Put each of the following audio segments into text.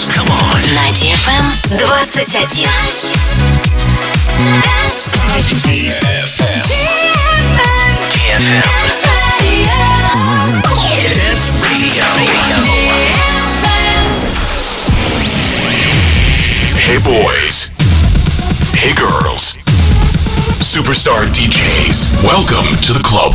Dance. Come on. На DFM 21. Dance Radio. Dance Radio. Hey boys. Hey girls. Superstar DJs. Welcome to the club.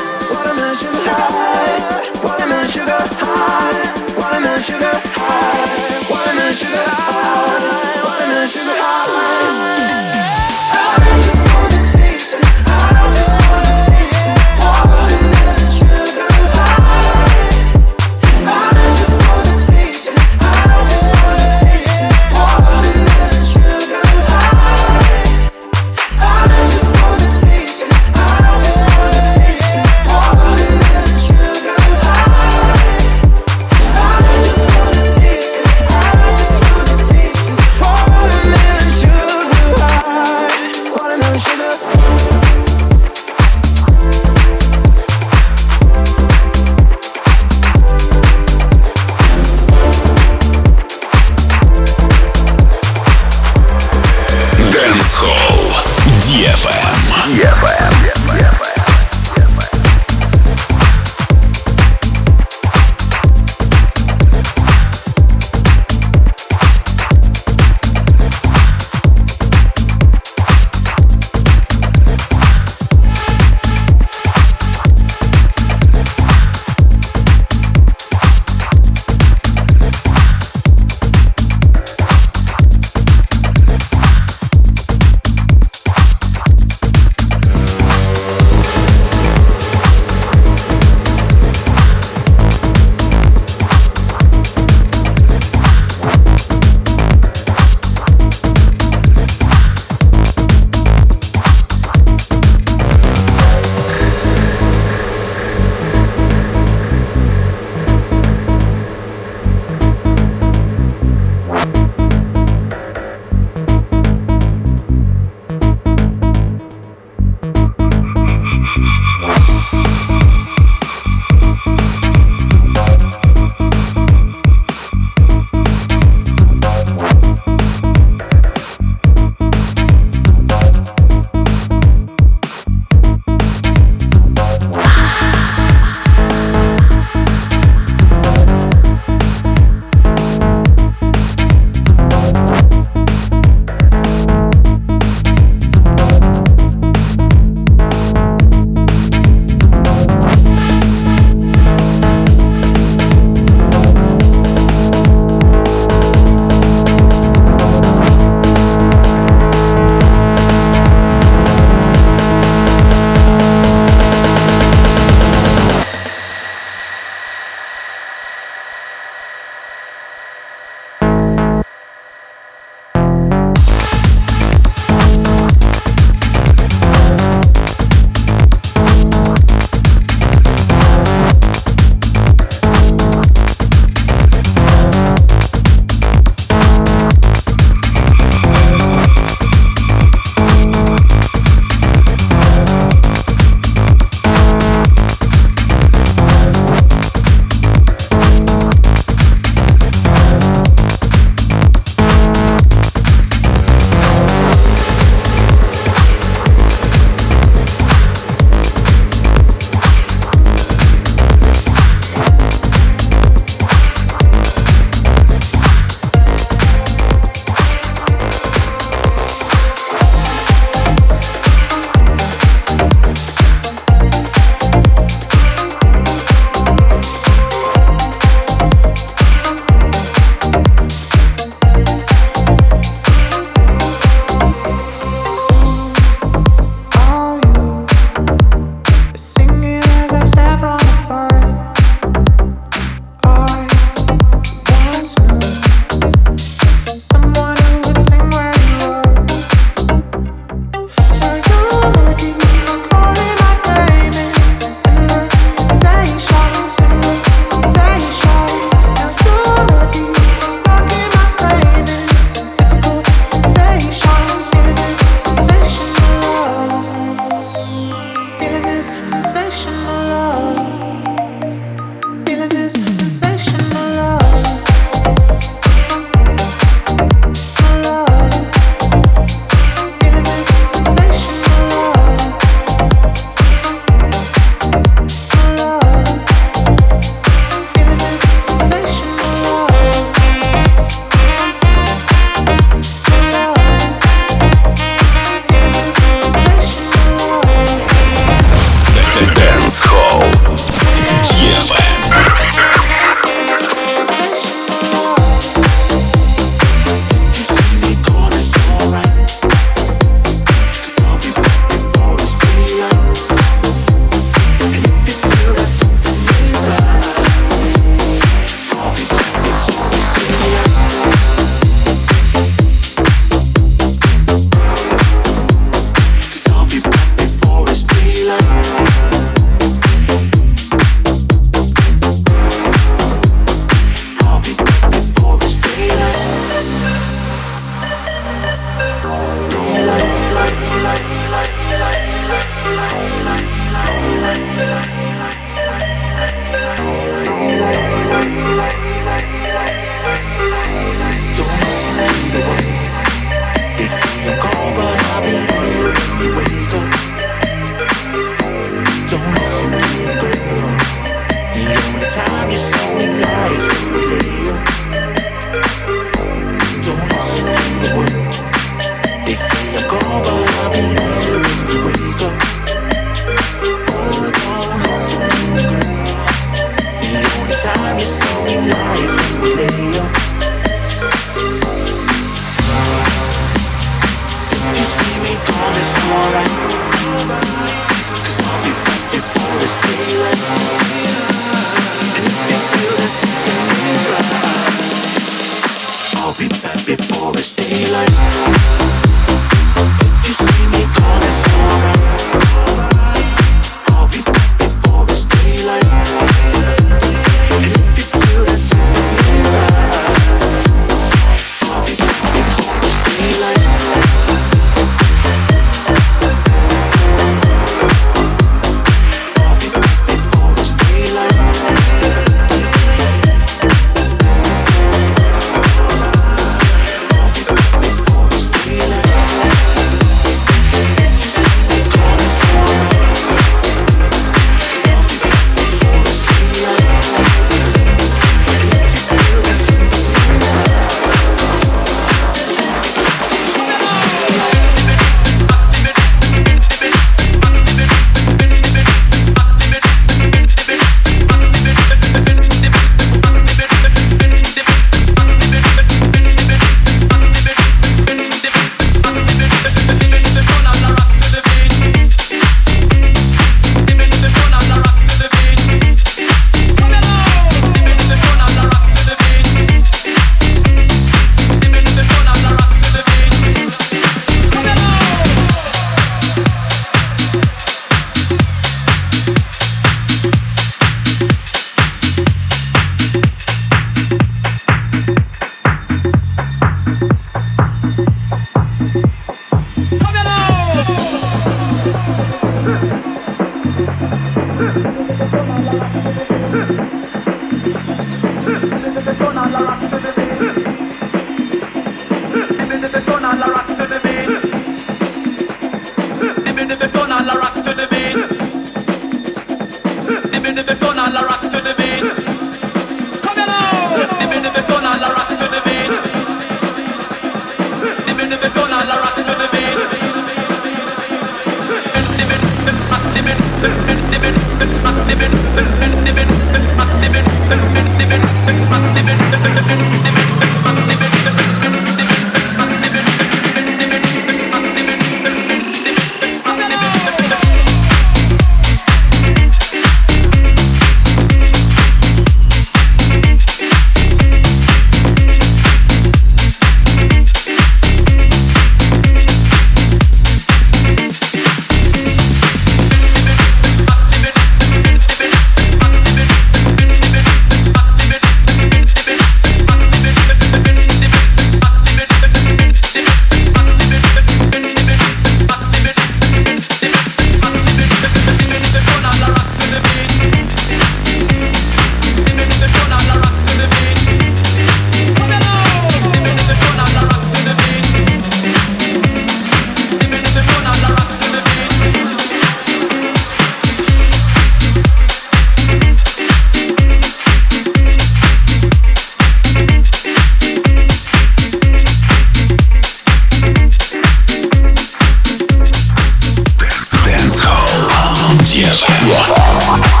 yes.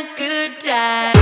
A good time.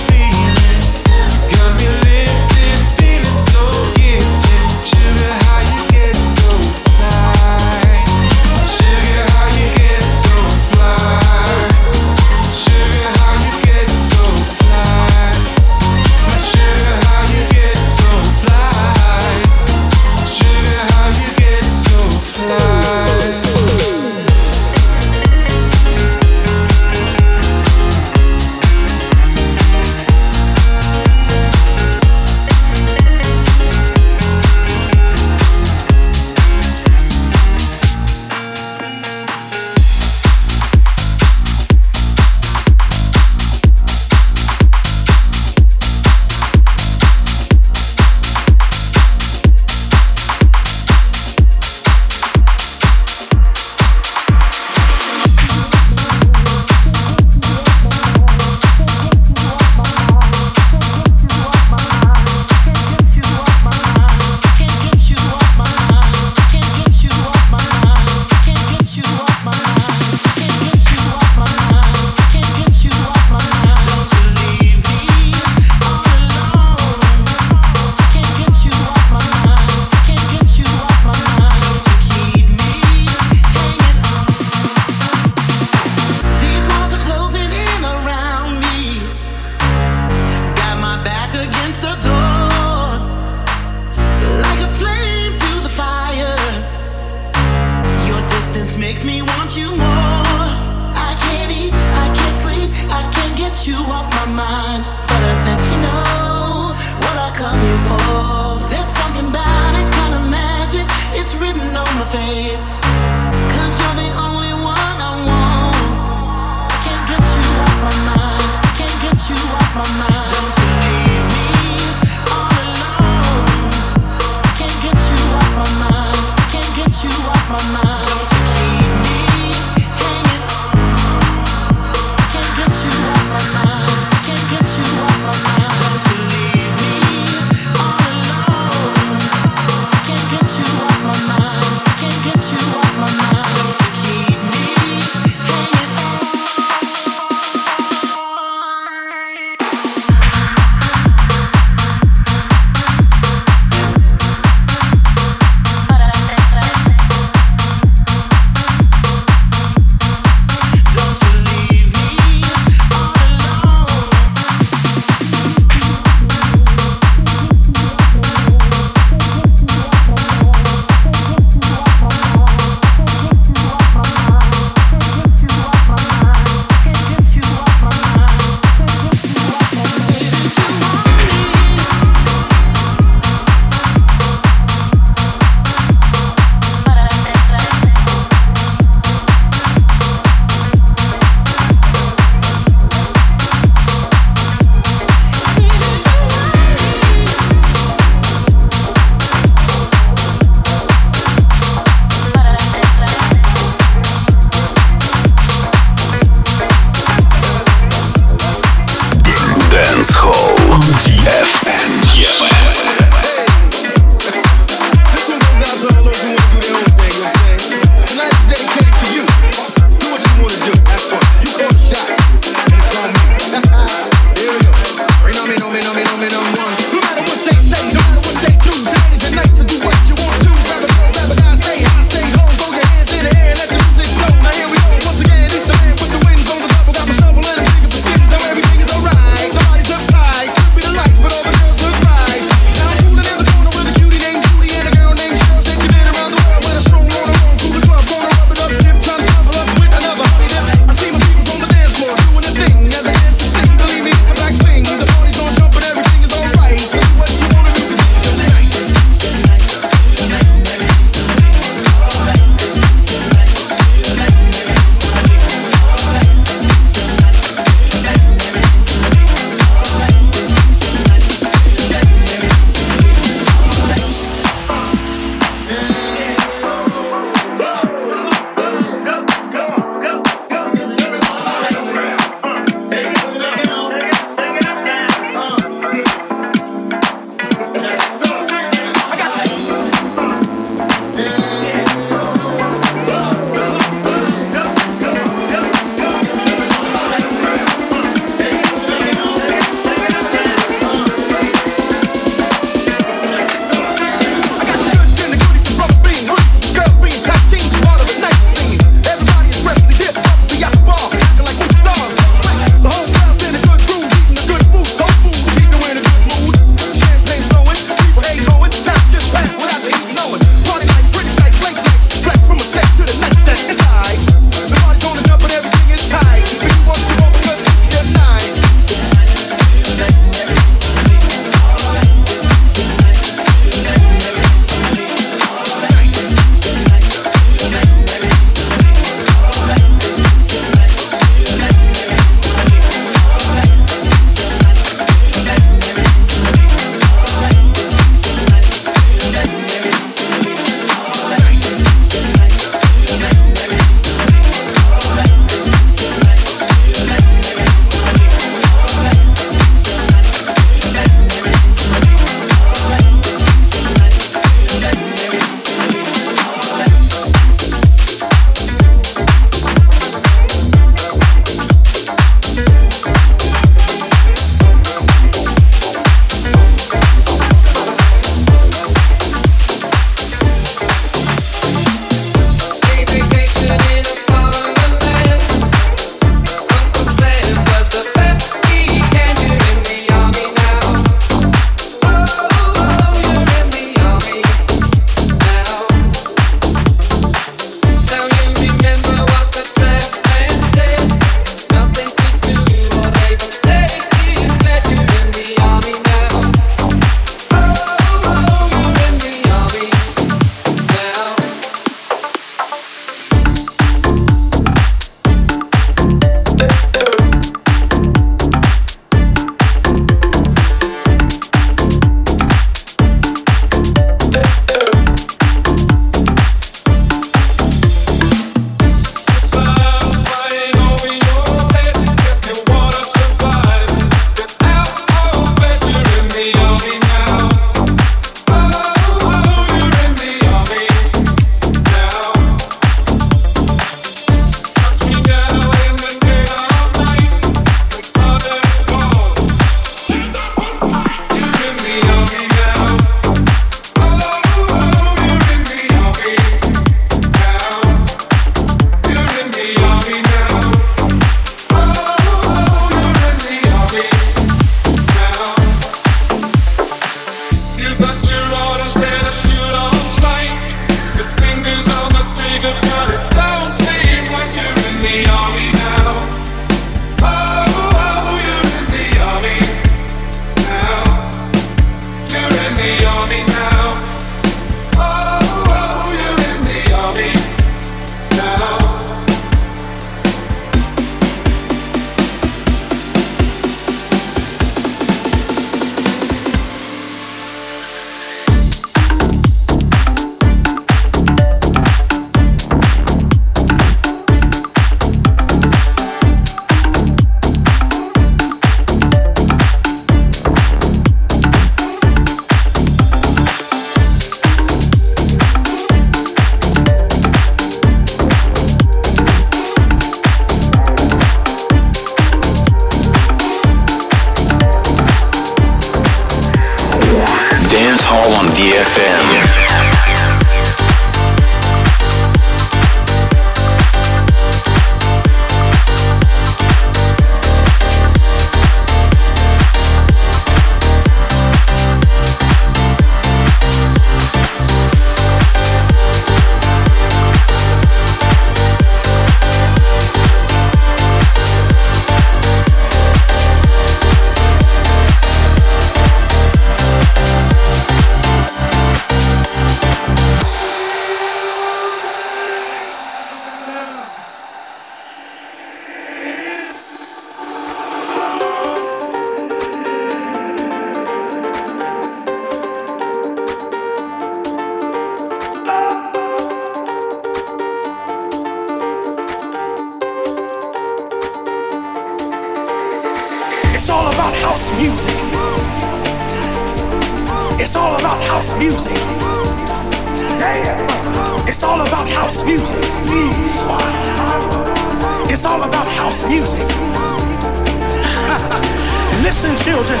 Listen, children,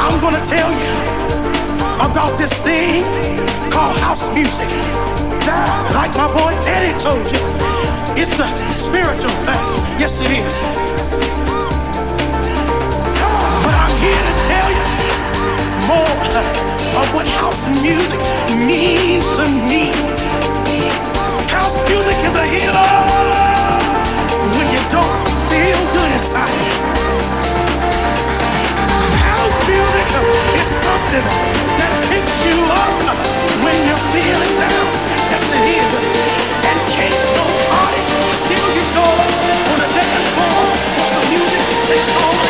I'm gonna tell you about this thing called house music. Like my boy Eddie told you, it's a spiritual thing. Yes, it is. But I'm here to tell you more of what house music means to me. House music is a healer when you don't feel good inside. Is something that picks you up when you're feeling down. Yes, it is. And can't steal your on dance floor. music.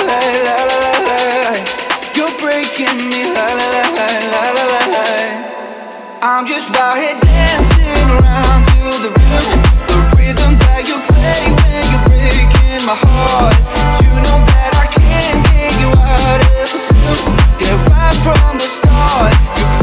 I'm just out here dancing around to the rhythm, the rhythm that you play when you're breaking my heart. You know that I can't get you out of the system. Yeah, right from the start, you